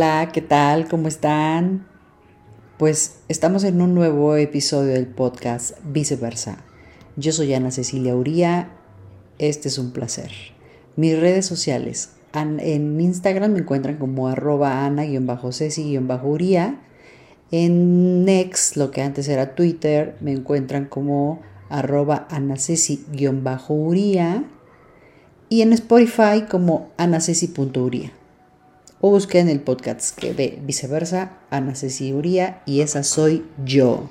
Hola, ¿qué tal? ¿Cómo están? Pues estamos en un nuevo episodio del podcast Viceversa. Yo soy Ana Cecilia Uría. Este es un placer. Mis redes sociales. En Instagram me encuentran como arroba ana-ceci-uría. En Next, lo que antes era Twitter, me encuentran como arroba anaceci-uría. Y en Spotify como anaceci.uría o busquen el podcast que de viceversa, Ana Cecilia y esa soy yo.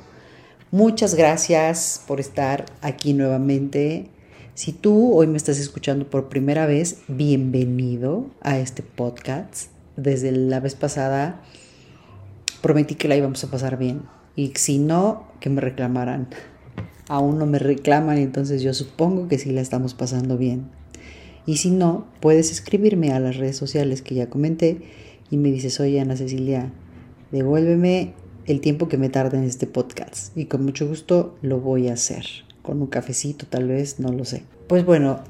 Muchas gracias por estar aquí nuevamente. Si tú hoy me estás escuchando por primera vez, bienvenido a este podcast. Desde la vez pasada prometí que la íbamos a pasar bien y si no, que me reclamaran. Aún no me reclaman, entonces yo supongo que sí la estamos pasando bien. Y si no, puedes escribirme a las redes sociales que ya comenté y me dices, oye Ana Cecilia, devuélveme el tiempo que me tarda en este podcast. Y con mucho gusto lo voy a hacer. Con un cafecito tal vez, no lo sé. Pues bueno,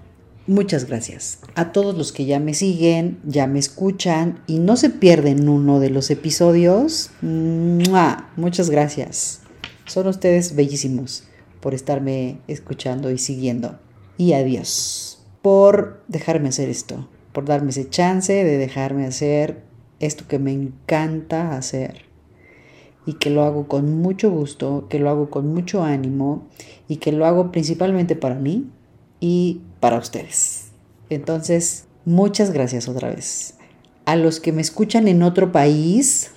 muchas gracias. A todos los que ya me siguen, ya me escuchan y no se pierden uno de los episodios. Muchas gracias. Son ustedes bellísimos por estarme escuchando y siguiendo. Y adiós por dejarme hacer esto, por darme ese chance de dejarme hacer esto que me encanta hacer y que lo hago con mucho gusto, que lo hago con mucho ánimo y que lo hago principalmente para mí y para ustedes. Entonces, muchas gracias otra vez. A los que me escuchan en otro país,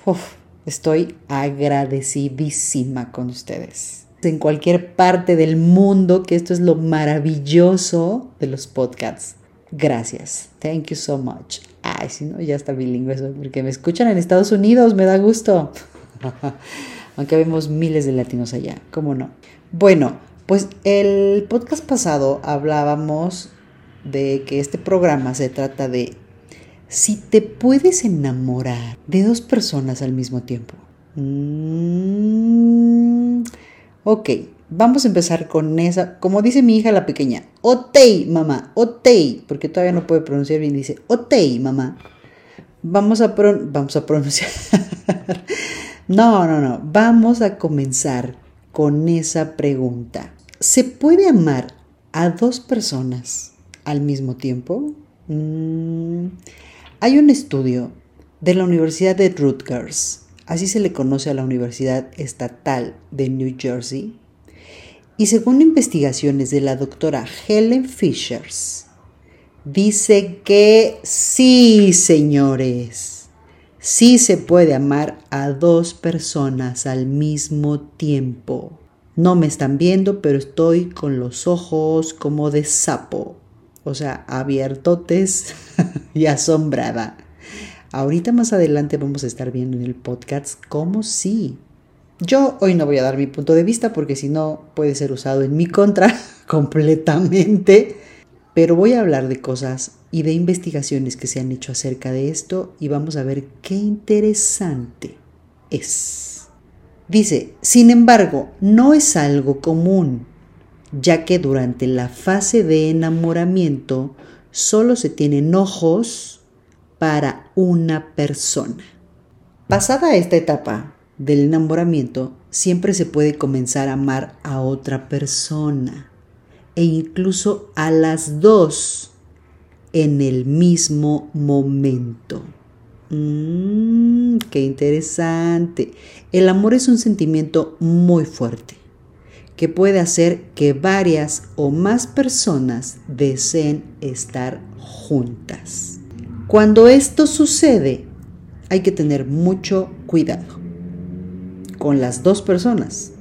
estoy agradecidísima con ustedes en cualquier parte del mundo, que esto es lo maravilloso de los podcasts. Gracias. Thank you so much. Ay, si no, ya está bilingüe eso, porque me escuchan en Estados Unidos, me da gusto. Aunque vemos miles de latinos allá, ¿cómo no? Bueno, pues el podcast pasado hablábamos de que este programa se trata de si te puedes enamorar de dos personas al mismo tiempo. Mmm Ok, vamos a empezar con esa, como dice mi hija la pequeña, Otei, mamá, Otei, porque todavía no puede pronunciar bien, dice Otei, mamá. Vamos a, vamos a pronunciar. no, no, no, vamos a comenzar con esa pregunta. ¿Se puede amar a dos personas al mismo tiempo? Mm, hay un estudio de la Universidad de Rutgers así se le conoce a la Universidad Estatal de New Jersey, y según investigaciones de la doctora Helen Fishers, dice que sí, señores, sí se puede amar a dos personas al mismo tiempo. No me están viendo, pero estoy con los ojos como de sapo, o sea, abiertotes y asombrada. Ahorita más adelante vamos a estar viendo en el podcast cómo sí. Yo hoy no voy a dar mi punto de vista porque si no puede ser usado en mi contra completamente. Pero voy a hablar de cosas y de investigaciones que se han hecho acerca de esto y vamos a ver qué interesante es. Dice, sin embargo, no es algo común, ya que durante la fase de enamoramiento solo se tienen ojos, para una persona. Pasada esta etapa del enamoramiento, siempre se puede comenzar a amar a otra persona e incluso a las dos en el mismo momento. Mmm, qué interesante. El amor es un sentimiento muy fuerte que puede hacer que varias o más personas deseen estar juntas. Cuando esto sucede, hay que tener mucho cuidado con las dos personas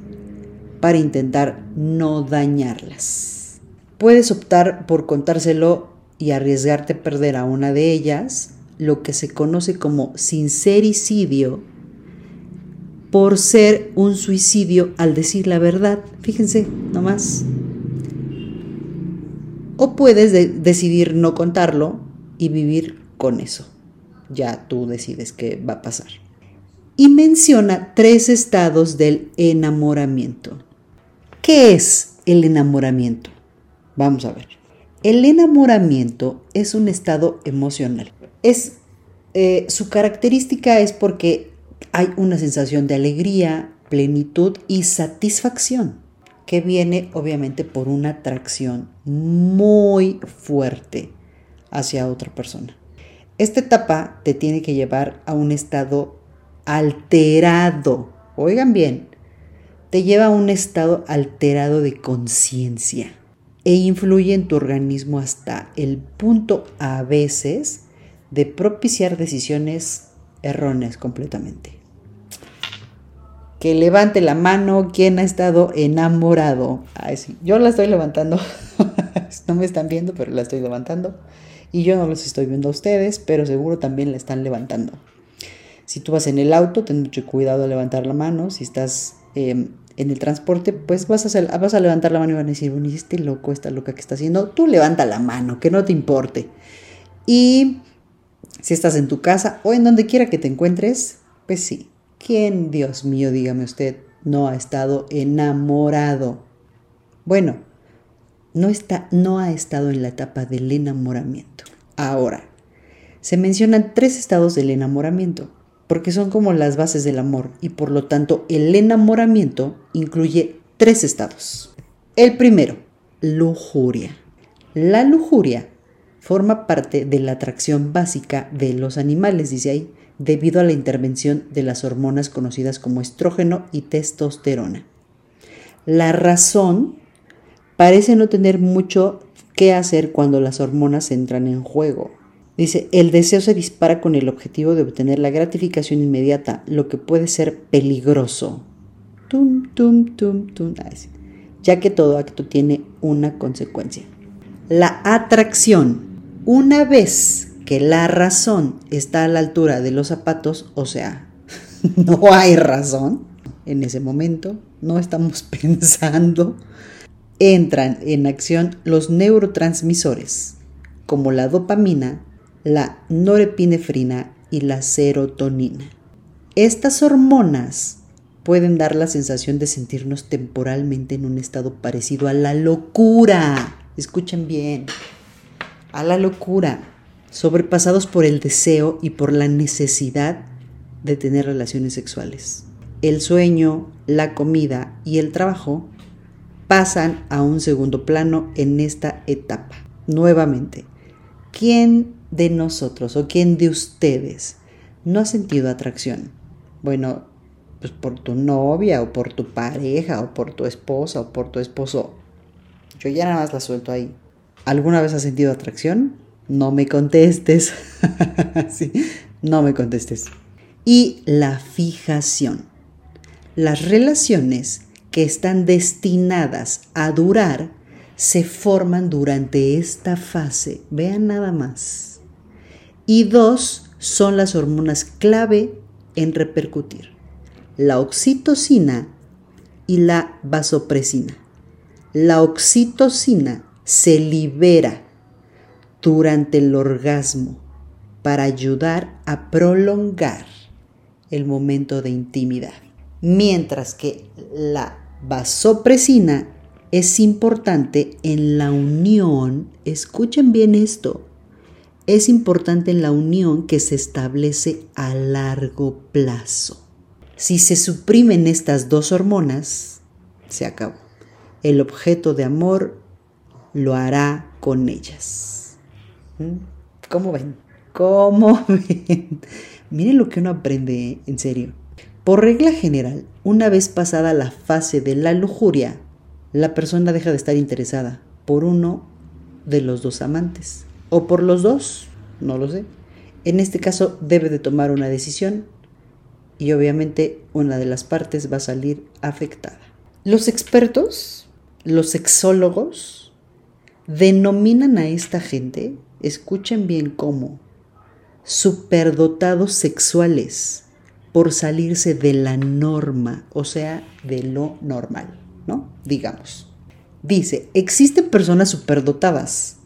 para intentar no dañarlas. Puedes optar por contárselo y arriesgarte a perder a una de ellas, lo que se conoce como sincericidio, por ser un suicidio al decir la verdad. Fíjense, nomás. O puedes decidir no contarlo y vivir con eso. Ya tú decides qué va a pasar. Y menciona tres estados del enamoramiento. ¿Qué es el enamoramiento? Vamos a ver. El enamoramiento es un estado emocional. Es Eh, su característica es porque hay una sensación de alegría, plenitud y satisfacción que viene obviamente por una atracción muy fuerte hacia otra persona. Esta etapa te tiene que llevar a un estado alterado. Oigan bien, te lleva a un estado alterado de conciencia e influye en tu organismo hasta el punto a veces de propiciar decisiones erróneas completamente. Que levante la mano quien ha estado enamorado. Sí, yo la estoy levantando. no me están viendo, pero la estoy levantando. Y yo no los estoy viendo a ustedes, pero seguro también la están levantando. Si tú vas en el auto, ten mucho cuidado a levantar la mano. Si estás em, en el transporte, pues vas a, hacer, vas a levantar la mano y van a decir, bueno, ¿y este loco, esta loca que está haciendo? Tú levanta la mano, que no te importe. Y si estás en tu casa o en donde quiera que te encuentres, pues sí. ¿Quién, Dios mío, dígame usted, no ha estado enamorado? Bueno, no, está, no ha estado en la etapa del enamoramiento. Ahora, se mencionan tres estados del enamoramiento, porque son como las bases del amor y por lo tanto el enamoramiento incluye tres estados. El primero, lujuria. La lujuria forma parte de la atracción básica de los animales, dice ahí, debido a la intervención de las hormonas conocidas como estrógeno y testosterona. La razón parece no tener mucho que hacer cuando las hormonas entran en juego. Dice, el deseo se dispara con el objetivo de obtener la gratificación inmediata, lo que puede ser peligroso. Tum, tum, tum, tum. Ya que todo acto tiene una consecuencia. La atracción una vez que la razón está a la altura de los zapatos, o sea, no hay razón en ese momento, no estamos pensando, entran en acción los neurotransmisores, como la dopamina, la norepinefrina y la serotonina. Estas hormonas pueden dar la sensación de sentirnos temporalmente en un estado parecido a la locura. Escuchen bien a la locura, sobrepasados por el deseo y por la necesidad de tener relaciones sexuales. El sueño, la comida y el trabajo pasan a un segundo plano en esta etapa. Nuevamente, ¿quién de nosotros o quién de ustedes no ha sentido atracción? Bueno, pues por tu novia o por tu pareja o por tu esposa o por tu esposo. Yo ya nada más la suelto ahí. ¿Alguna vez has sentido atracción? No me contestes. no me contestes. Y la fijación. Las relaciones que están destinadas a durar se forman durante esta fase. Vean nada más. Y dos son las hormonas clave en repercutir. La oxitocina y la vasopresina. La oxitocina se libera durante el orgasmo para ayudar a prolongar el momento de intimidad. Mientras que la vasopresina es importante en la unión, escuchen bien esto, es importante en la unión que se establece a largo plazo. Si se suprimen estas dos hormonas, se acabó. El objeto de amor lo hará con ellas. ¿Mm? ¿Cómo ven? ¿Cómo ven? Miren lo que uno aprende, en serio. Por regla general, una vez pasada la fase de la lujuria, la persona deja de estar interesada por uno de los dos amantes. O por los dos, no lo sé. En este caso debe de tomar una decisión y obviamente una de las partes va a salir afectada. Los expertos, los sexólogos, denominan a esta gente, escuchen bien cómo, superdotados sexuales por salirse de la norma, o sea, de lo normal, ¿no? Digamos. Dice, existen personas superdotadas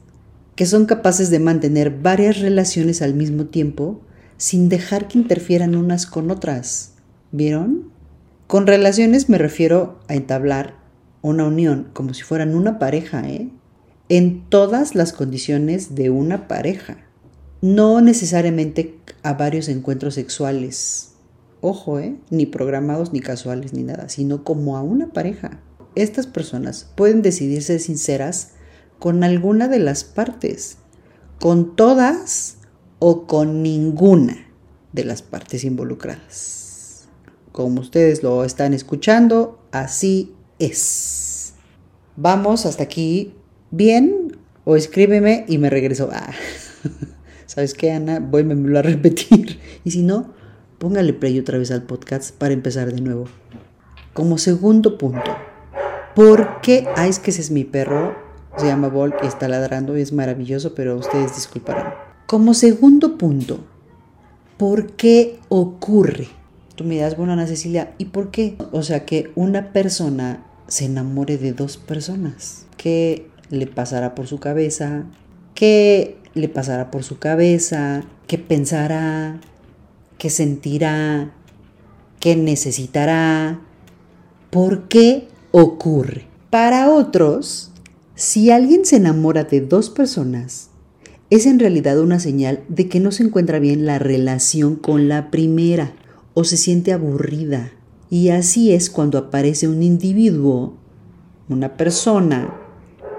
que son capaces de mantener varias relaciones al mismo tiempo sin dejar que interfieran unas con otras. ¿Vieron? Con relaciones me refiero a entablar una unión como si fueran una pareja, ¿eh? en todas las condiciones de una pareja. no necesariamente a varios encuentros sexuales. Ojo, ¿eh? Ni programados, ni casuales, ni nada, sino como a una pareja. Estas personas pueden decidir ser sinceras con alguna de las partes, con todas o con ninguna de las partes involucradas. Como ustedes lo están escuchando, así es. Vamos hasta aquí bien o escríbeme y me regreso. Ah. ¿Sabes qué, Ana? Voy a repetir. Y si no, póngale play otra vez al podcast para empezar de nuevo. Como segundo punto, ¿por qué? Es que ese es mi perro. Se llama Volk está ladrando y es maravilloso, pero ustedes disculparán. Como segundo punto, ¿por qué ocurre? Tú me das, bueno, Ana Cecilia, ¿y por qué? O sea, que una persona se enamore de dos personas. ¿Qué le pasará por su cabeza? ¿Qué le pasará por su cabeza? ¿Qué pensará? ¿Qué sentirá? ¿Qué necesitará? ¿Por qué ocurre? Para otros, si alguien se enamora de dos personas, es en realidad una señal de que no se encuentra bien la relación con la primera o se siente aburrida. Y así es cuando aparece un individuo, una persona,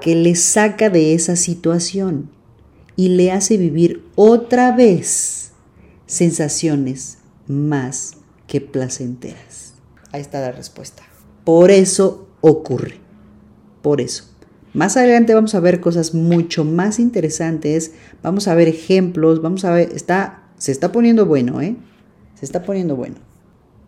que le saca de esa situación y le hace vivir otra vez sensaciones más que placenteras. Ahí está la respuesta. Por eso ocurre. Por eso. Más adelante vamos a ver cosas mucho más interesantes, vamos a ver ejemplos, vamos a ver, está, se está poniendo bueno, ¿eh? Se está poniendo bueno.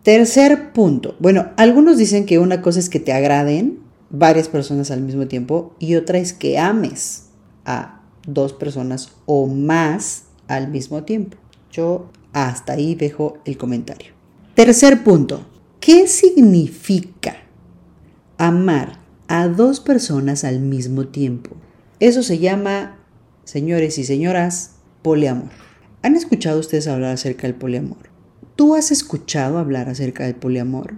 Tercer punto. Bueno, algunos dicen que una cosa es que te agraden varias personas al mismo tiempo y otra es que ames a dos personas o más al mismo tiempo. Yo hasta ahí dejo el comentario. Tercer punto. ¿Qué significa amar a dos personas al mismo tiempo. Eso se llama, señores y señoras, poliamor. ¿Han escuchado ustedes hablar acerca del poliamor? ¿Tú has escuchado hablar acerca del poliamor?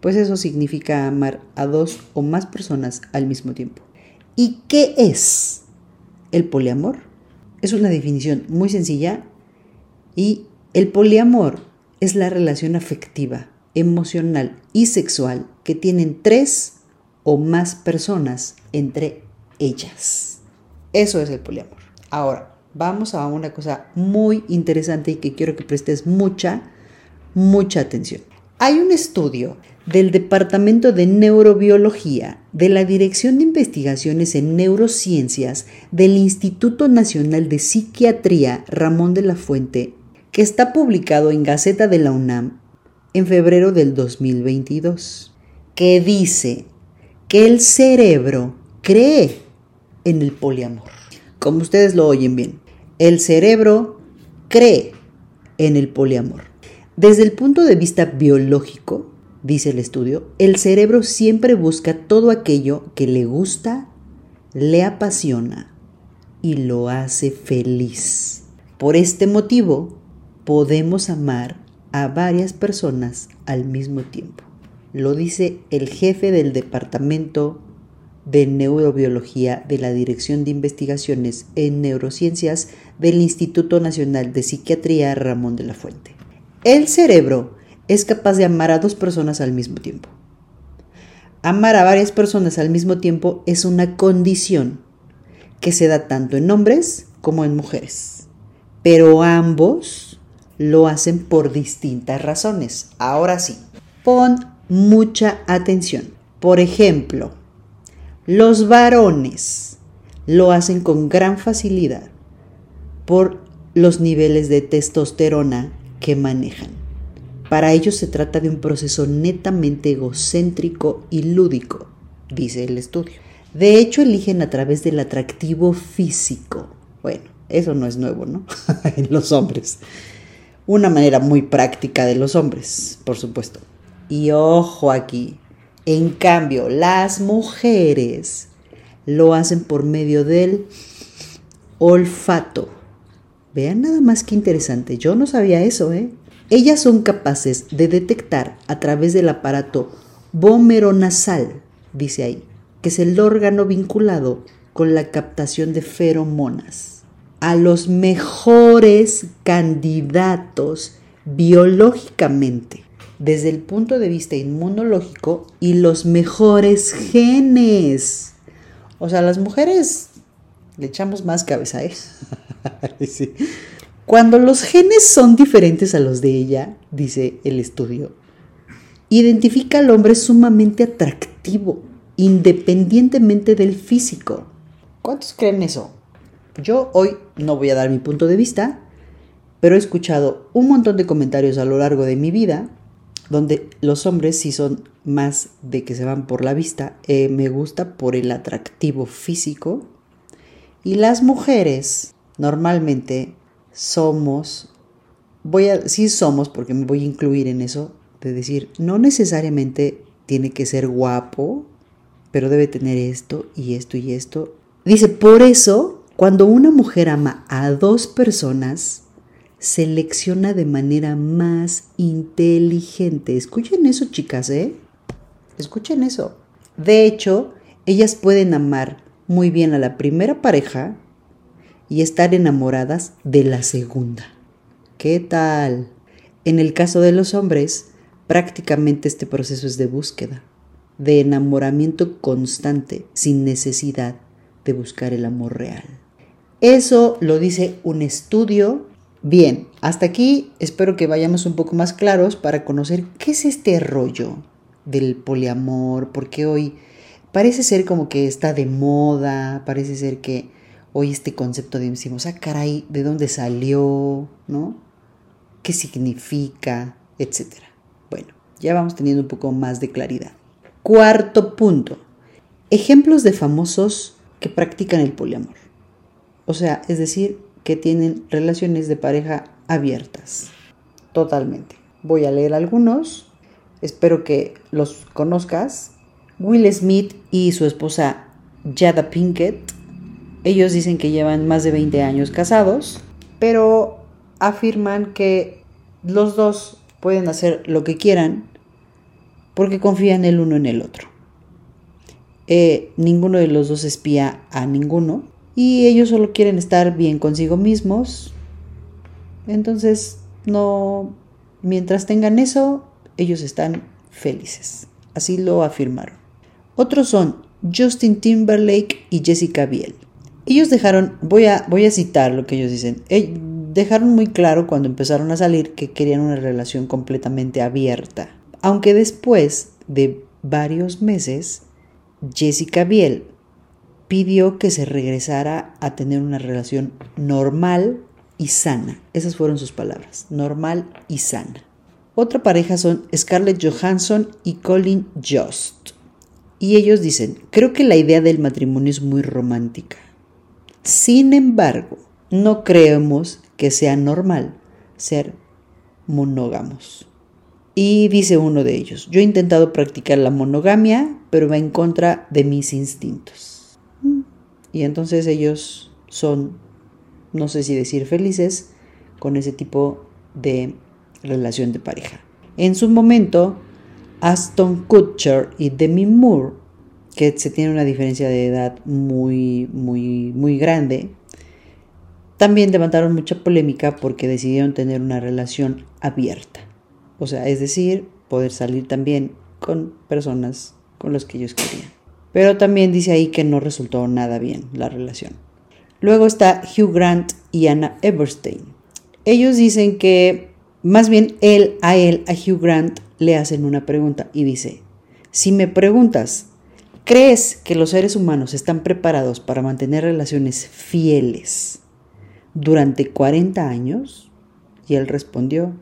Pues eso significa amar a dos o más personas al mismo tiempo. ¿Y qué es el poliamor? Es una definición muy sencilla y el poliamor es la relación afectiva, emocional y sexual que tienen tres o más personas entre ellas. Eso es el poliamor. Ahora, vamos a una cosa muy interesante y que quiero que prestes mucha, mucha atención. Hay un estudio del Departamento de Neurobiología de la Dirección de Investigaciones en Neurociencias del Instituto Nacional de Psiquiatría Ramón de la Fuente que está publicado en Gaceta de la UNAM en febrero del 2022, que dice que el cerebro cree en el poliamor. Como ustedes lo oyen bien, el cerebro cree en el poliamor. Desde el punto de vista biológico, dice el estudio, el cerebro siempre busca todo aquello que le gusta, le apasiona y lo hace feliz. Por este motivo, podemos amar a varias personas al mismo tiempo. Lo dice el jefe del Departamento de Neurobiología de la Dirección de Investigaciones en Neurociencias del Instituto Nacional de Psiquiatría Ramón de la Fuente. El cerebro es capaz de amar a dos personas al mismo tiempo. Amar a varias personas al mismo tiempo es una condición que se da tanto en hombres como en mujeres, pero ambos lo hacen por distintas razones. Ahora sí, pon mucha atención. Por ejemplo, los varones lo hacen con gran facilidad por los niveles de testosterona que manejan. Para ellos se trata de un proceso netamente egocéntrico y lúdico, dice el estudio. De hecho, eligen a través del atractivo físico. Bueno, eso no es nuevo, ¿no? en los hombres. Una manera muy práctica de los hombres, por supuesto. Y ojo aquí, en cambio, las mujeres lo hacen por medio del olfato. Vean nada más que interesante, yo no sabía eso, ¿eh? Ellas son capaces de detectar a través del aparato vomeronasal, dice ahí, que es el órgano vinculado con la captación de feromonas. A los mejores candidatos biológicamente, desde el punto de vista inmunológico y los mejores genes. O sea, las mujeres le echamos más cabeza eso. Cuando los genes son diferentes a los de ella, dice el estudio, identifica al hombre sumamente atractivo, independientemente del físico. ¿Cuántos creen eso? Yo hoy no voy a dar mi punto de vista, pero he escuchado un montón de comentarios a lo largo de mi vida donde los hombres sí son más de que se van por la vista, eh, me gusta por el atractivo físico, y las mujeres normalmente somos, voy a, sí somos, porque me voy a incluir en eso, de decir, no necesariamente tiene que ser guapo, pero debe tener esto y esto y esto. Dice, por eso, cuando una mujer ama a dos personas, selecciona de manera más inteligente. Escuchen eso, chicas, ¿eh? Escuchen eso. De hecho, ellas pueden amar muy bien a la primera pareja y estar enamoradas de la segunda. ¿Qué tal? En el caso de los hombres, prácticamente este proceso es de búsqueda, de enamoramiento constante, sin necesidad de buscar el amor real. Eso lo dice un estudio. Bien, hasta aquí espero que vayamos un poco más claros para conocer qué es este rollo del poliamor, porque hoy parece ser como que está de moda, parece ser que hoy este concepto de decimos, ah, caray, ¿de dónde salió? ¿No? ¿Qué significa? Etcétera. Bueno, ya vamos teniendo un poco más de claridad. Cuarto punto. Ejemplos de famosos que practican el poliamor. O sea, es decir, que tienen relaciones de pareja abiertas. Totalmente. Voy a leer algunos. Espero que los conozcas. Will Smith y su esposa Jada Pinkett ellos dicen que llevan más de 20 años casados, pero afirman que los dos pueden hacer lo que quieran porque confían el uno en el otro. Eh, ninguno de los dos espía a ninguno y ellos solo quieren estar bien consigo mismos. Entonces, no, mientras tengan eso, ellos están felices. Así lo afirmaron. Otros son Justin Timberlake y Jessica Biel. Ellos dejaron, voy a, voy a citar lo que ellos dicen, eh, dejaron muy claro cuando empezaron a salir que querían una relación completamente abierta. Aunque después de varios meses, Jessica Biel pidió que se regresara a tener una relación normal y sana. Esas fueron sus palabras, normal y sana. Otra pareja son Scarlett Johansson y Colin Jost. Y ellos dicen, creo que la idea del matrimonio es muy romántica. Sin embargo, no creemos que sea normal ser monógamos. Y dice uno de ellos, yo he intentado practicar la monogamia, pero va en contra de mis instintos. Y entonces ellos son, no sé si decir felices, con ese tipo de relación de pareja. En su momento, Aston Kutcher y Demi Moore que se tiene una diferencia de edad muy, muy, muy grande, también levantaron mucha polémica porque decidieron tener una relación abierta. O sea, es decir, poder salir también con personas con las que ellos querían. Pero también dice ahí que no resultó nada bien la relación. Luego está Hugh Grant y Anna Everstein. Ellos dicen que, más bien él a él, a Hugh Grant, le hacen una pregunta y dice, si me preguntas ¿Crees que los seres humanos están preparados para mantener relaciones fieles durante 40 años? Y él respondió,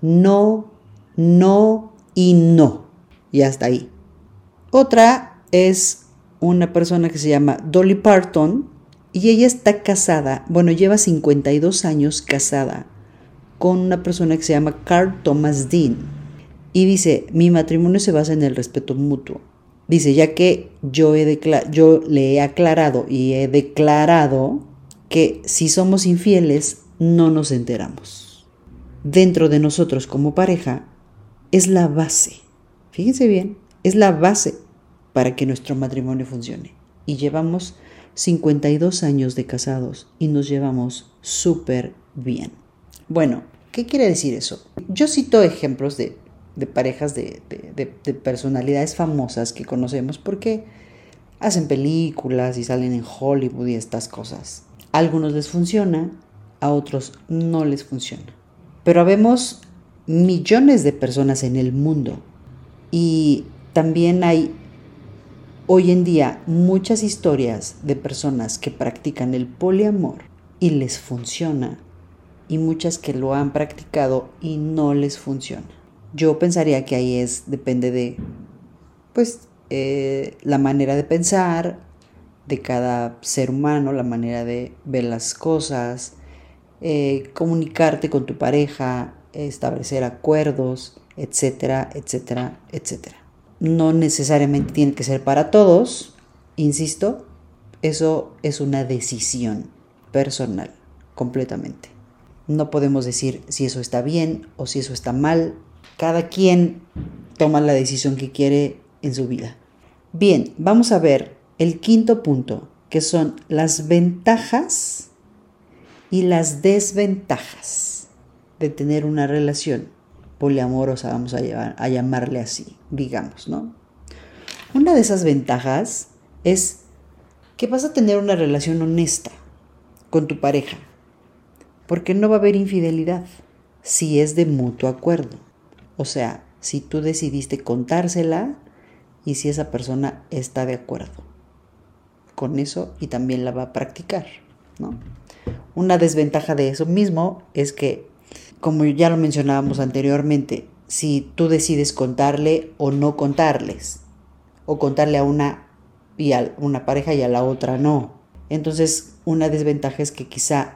no, no y no. Y hasta ahí. Otra es una persona que se llama Dolly Parton y ella está casada, bueno, lleva 52 años casada con una persona que se llama Carl Thomas Dean. Y dice, mi matrimonio se basa en el respeto mutuo. Dice, ya que yo, he yo le he aclarado y he declarado que si somos infieles no nos enteramos. Dentro de nosotros como pareja es la base, fíjense bien, es la base para que nuestro matrimonio funcione. Y llevamos 52 años de casados y nos llevamos súper bien. Bueno, ¿qué quiere decir eso? Yo cito ejemplos de, parejas de, de personalidades famosas que conocemos porque hacen películas y salen en Hollywood y estas cosas. A algunos les funciona, a otros no les funciona. Pero habemos millones de personas en el mundo y también hay hoy en día muchas historias de personas que practican el poliamor y les funciona y muchas que lo han practicado y no les funciona. Yo pensaría que ahí es, depende de, pues, eh, la manera de pensar de cada ser humano, la manera de ver las cosas, eh, comunicarte con tu pareja, establecer acuerdos, etcétera, etcétera, etcétera. No necesariamente tiene que ser para todos, insisto, eso es una decisión personal, completamente. No podemos decir si eso está bien o si eso está mal. Cada quien toma la decisión que quiere en su vida. Bien, vamos a ver el quinto punto, que son las ventajas y las desventajas de tener una relación poliamorosa, vamos a, a llamarle así, digamos, ¿no? Una de esas ventajas es que vas a tener una relación honesta con tu pareja, porque no va a haber infidelidad si es de mutuo acuerdo. O sea, si tú decidiste contársela, y si esa persona está de acuerdo con eso y también la va a practicar, ¿no? Una desventaja de eso mismo es que, como ya lo mencionábamos anteriormente, si tú decides contarle o no contarles, o contarle a una y a una pareja y a la otra no. Entonces, una desventaja es que quizá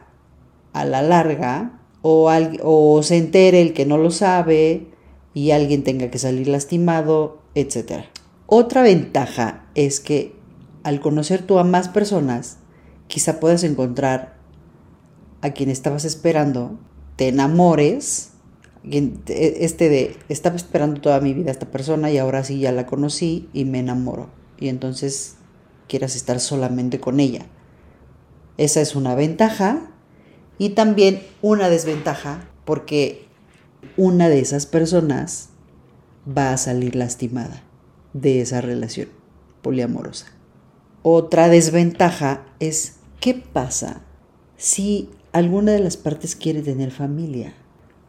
a la larga o, se entere el que no lo sabe y alguien tenga que salir lastimado, etcétera. Otra ventaja es que al conocer tú a más personas, quizá puedas encontrar a quien estabas esperando, te enamores, este de, estaba esperando toda mi vida a esta persona y ahora sí ya la conocí y me enamoro. Y entonces quieras estar solamente con ella. Esa es una ventaja y también una desventaja porque una de esas personas va a salir lastimada de esa relación poliamorosa. Otra desventaja es qué pasa si alguna de las partes quiere tener familia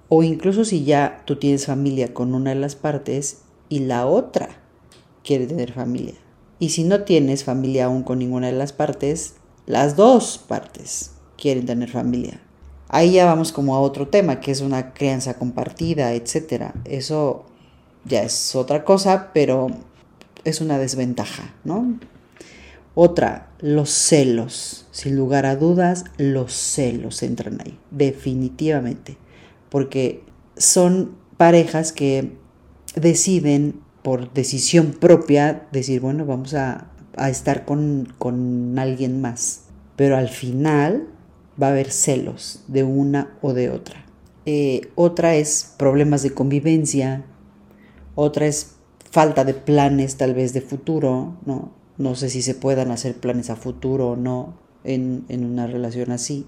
o incluso si ya tú tienes familia con una de las partes y la otra quiere tener familia. Y si no tienes familia aún con ninguna de las partes, las dos partes quieren tener familia. Ahí ya vamos como a otro tema, que es una crianza compartida, etc. Eso ya es otra cosa, pero es una desventaja, ¿no? Otra, los celos. Sin lugar a dudas, los celos entran ahí, definitivamente. Porque son parejas que deciden por decisión propia decir, bueno, vamos a, estar con, con alguien más. Pero al final va a haber celos de una o de otra. Eh, otra es problemas de convivencia, otra es falta de planes tal vez de futuro, ¿no? No sé si se puedan hacer planes a futuro o no en, en una relación así.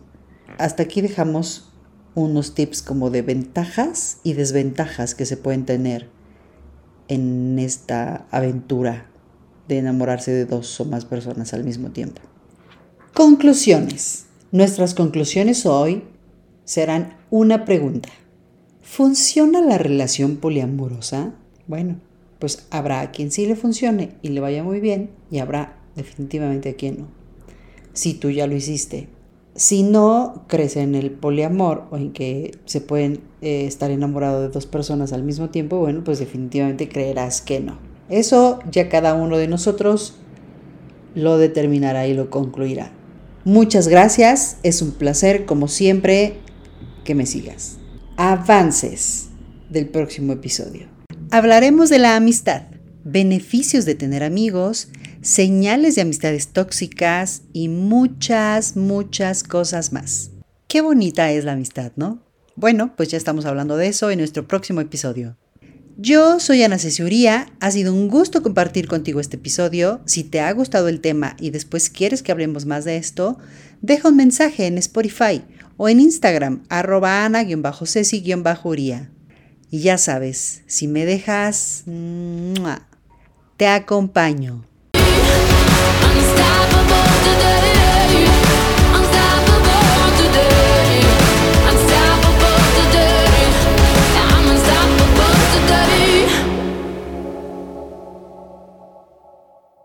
Hasta aquí dejamos unos tips como de ventajas y desventajas que se pueden tener en esta aventura de enamorarse de dos o más personas al mismo tiempo. Conclusiones. Nuestras conclusiones hoy serán una pregunta. ¿Funciona la relación poliamorosa? Bueno, pues habrá a quien sí le funcione y le vaya muy bien y habrá definitivamente a quien no. Si tú ya lo hiciste. Si no crees en el poliamor o en que se pueden eh, estar enamorados de dos personas al mismo tiempo, bueno, pues definitivamente creerás que no. Eso ya cada uno de nosotros lo determinará y lo concluirá. Muchas gracias, es un placer como siempre que me sigas. Avances del próximo episodio. Hablaremos de la amistad, beneficios de tener amigos, señales de amistades tóxicas y muchas, muchas cosas más. Qué bonita es la amistad, ¿no? Bueno, pues ya estamos hablando de eso en nuestro próximo episodio. Yo soy Ana Cesuría, ha sido un gusto compartir contigo este episodio. Si te ha gustado el tema y después quieres que hablemos más de esto, deja un mensaje en Spotify o en Instagram, arroba ana-ceci-uría. Y ya sabes, si me dejas, te acompaño.